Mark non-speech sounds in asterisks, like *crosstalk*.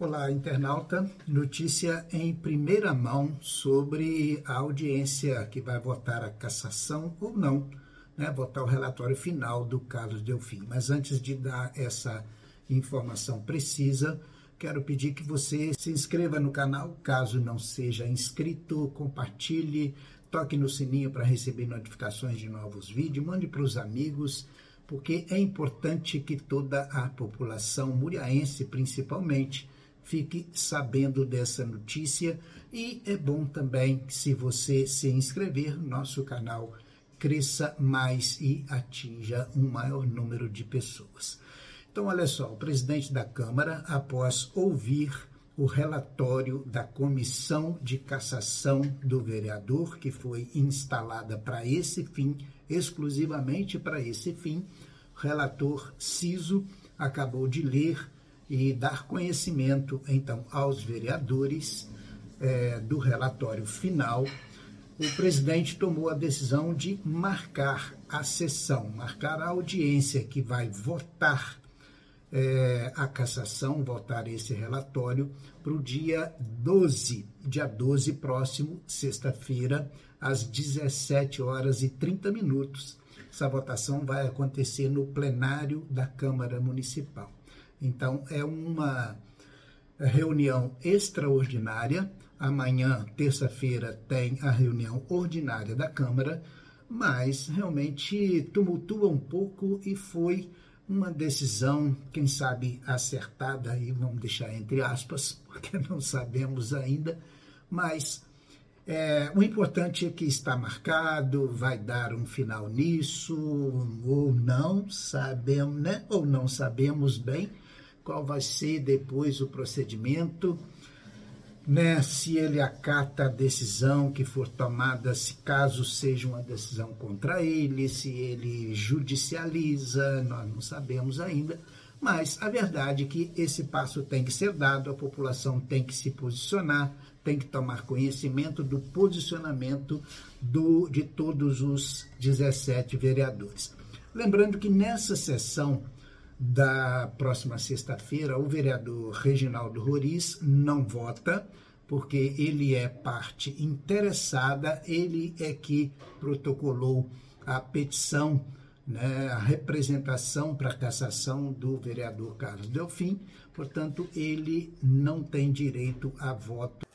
Olá, internauta. Notícia em primeira mão sobre a audiência que vai votar a cassação ou não, né? votar o relatório final do Carlos Delfim. Mas antes de dar essa informação precisa, quero pedir que você se inscreva no canal, caso não seja inscrito, compartilhe, toque no sininho para receber notificações de novos vídeos, mande para os amigos, porque é importante que toda a população muriaense, principalmente, fique sabendo dessa notícia e é bom também se você se inscrever no nosso canal cresça mais e atinja um maior número de pessoas. Então, olha só, o presidente da Câmara, após ouvir o relatório da comissão de cassação do vereador, que foi instalada para esse fim, exclusivamente para esse fim, o relator Ciso acabou de ler e dar conhecimento, então, aos vereadores é, do relatório final, o presidente tomou a decisão de marcar a sessão, marcar a audiência que vai votar é, a cassação, votar esse relatório, para o dia 12, dia 12 próximo, sexta-feira, às 17 horas e 30 minutos. Essa votação vai acontecer no plenário da Câmara Municipal. Então, é uma reunião extraordinária. Amanhã, terça-feira, tem a reunião ordinária da Câmara, mas realmente tumultua um pouco e foi uma decisão, quem sabe acertada, e vamos deixar entre aspas, *laughs* porque não sabemos ainda, mas é, o importante é que está marcado, vai dar um final nisso, ou não sabemos, né? Ou não sabemos bem qual vai ser depois o procedimento, né? Se ele acata a decisão que for tomada, se caso seja uma decisão contra ele, se ele judicializa, nós não sabemos ainda. Mas a verdade é que esse passo tem que ser dado, a população tem que se posicionar, tem que tomar conhecimento do posicionamento do, de todos os 17 vereadores. Lembrando que nessa sessão da próxima sexta-feira, o vereador Reginaldo Roriz não vota, porque ele é parte interessada, ele é que protocolou a petição, né, a representação para cassação do vereador Carlos Delfim, portanto, ele não tem direito a voto